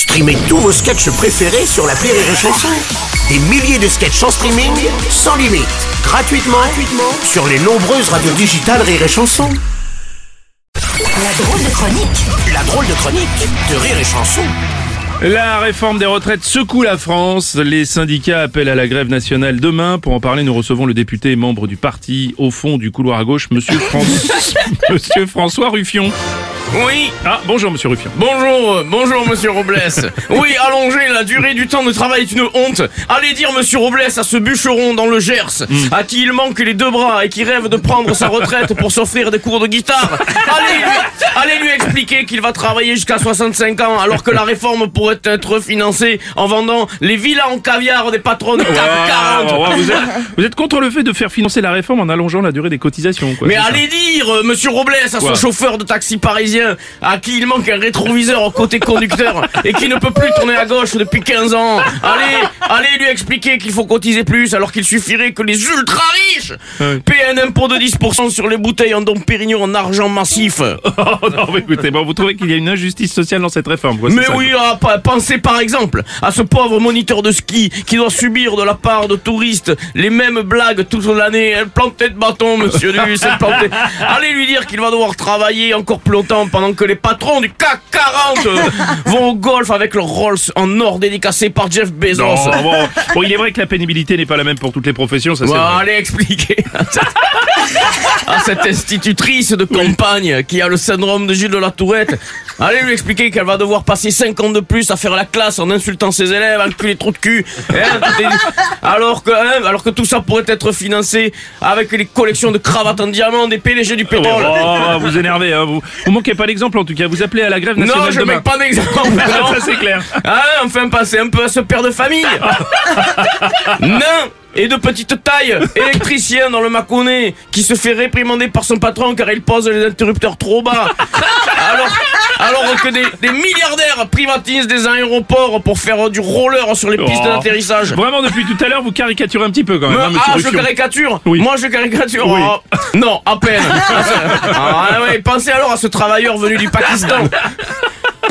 Streamez tous vos sketchs préférés sur la Rire et Chanson. Des milliers de sketchs en streaming, sans limite, gratuitement, gratuitement sur les nombreuses radios digitales Rire et Chanson. La drôle de chronique La drôle de chronique de Rire et Chanson. La réforme des retraites secoue la France. Les syndicats appellent à la grève nationale demain. Pour en parler, nous recevons le député et membre du parti au fond du couloir à gauche, Monsieur, François, Monsieur François Ruffion. Oui, Ah, bonjour Monsieur Ruffion. bonjour, euh, bonjour monsieur Robles. Oui, allonger la durée du temps de travail est une honte. Allez dire monsieur Robles à ce bûcheron dans le Gers, à qui il manque les deux bras et qui rêve de prendre sa retraite pour s'offrir des cours de guitare. Allez lui, allez lui expliquer qu'il va travailler jusqu'à 65 ans alors que la réforme pourrait être financée en vendant les villas en caviar des patrons de CAC 40. Ah, ouais, vous, êtes, vous êtes contre le fait de faire financer la réforme en allongeant la durée des cotisations. Quoi, Mais ça allez dire, euh, monsieur Robles, à Quoi ce chauffeur de taxi parisien, à qui il manque un rétroviseur au côté conducteur et qui ne peut plus tourner à gauche depuis 15 ans. Allez, allez lui expliquer qu'il faut cotiser plus alors qu'il suffirait que les ultra riches paient un impôt de 10% sur les bouteilles en Dom Pérignon en argent massif. Oh, non, mais écoutez, bon, vous trouvez qu'il y a une injustice sociale dans cette réforme quoi, Mais ça, oui, ah, pensez par exemple à ce pauvre moniteur de ski qui doit subir de la part de touristes les mêmes blagues toute l'année. Elle plantait de bâton, monsieur. Allez lui dire qu'il va devoir travailler encore plus longtemps pendant que les patrons du CAC 40 euh, vont au golf avec leur Rolls en or dédicacé par Jeff Bezos. Non, bon, bon, il est vrai que la pénibilité n'est pas la même pour toutes les professions, ça c'est Bon, vrai. allez expliquer à cette, institutrice de campagne qui a le syndrome de Gilles de la Tourette. Allez lui expliquer qu'elle va devoir passer 5 ans de plus à faire la classe en insultant ses élèves, enculer trop de cul. Hein, alors, que, hein, alors que tout ça pourrait être financé avec les collections de cravates en diamant des PDG du pétrole. Oh, vous énervez, hein, vous. Vous manquez pas d'exemple en tout cas. Vous appelez à la grève nationale non, je demain. mets pas d'exemple. non. ça c'est clair. Ah, enfin, pensez un peu à ce père de famille. Nain et de petite taille, électricien dans le Mâconnais, qui se fait réprimander par son patron car il pose les interrupteurs trop bas. Alors, que des, des milliardaires privatisent des aéroports pour faire du roller sur les pistes Oh. d'atterrissage. Vraiment depuis tout à l'heure, vous caricaturez un petit peu quand même. Me- hein, ah, je caricature Oui. Moi, je caricature Oui. Oh, Non, à peine ah, ouais, Pensez alors à ce travailleur venu du Pakistan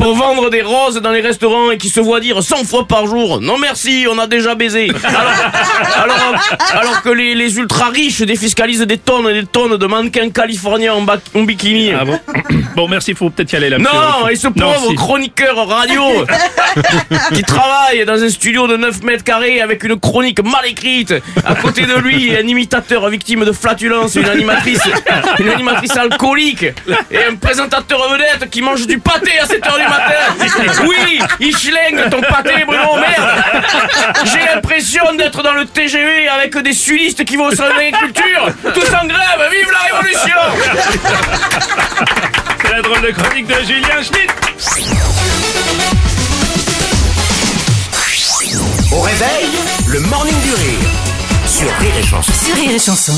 pour vendre des roses dans les restaurants et qui se voit dire 100 fois par jour Non merci, on a déjà baisé Alors, alors, alors que les, les ultra riches défiscalisent des tonnes et des tonnes de mannequins californiens en, bikini Ah bon Bon, merci, faut peut-être y aller là. non, et ce Non, pauvre si. chroniqueur radio qui travaille dans un studio de 9 mètres carrés avec une chronique mal écrite. À côté de lui, un imitateur victime de flatulence, une animatrice, une animatrice alcoolique et un présentateur vedette qui mange du pâté à 7h du matin. Oui, il schlingue ton pâté, Bruno, merde. J'ai l'impression d'être dans le TGV avec des sudistes qui vont au salon d'agriculture. Tous en grève, vive la révolution C'est la drôle de chronique de Julien Schmitt. Au réveil, le morning du rire sur Rire et Chanson. sur Rire et Chanson.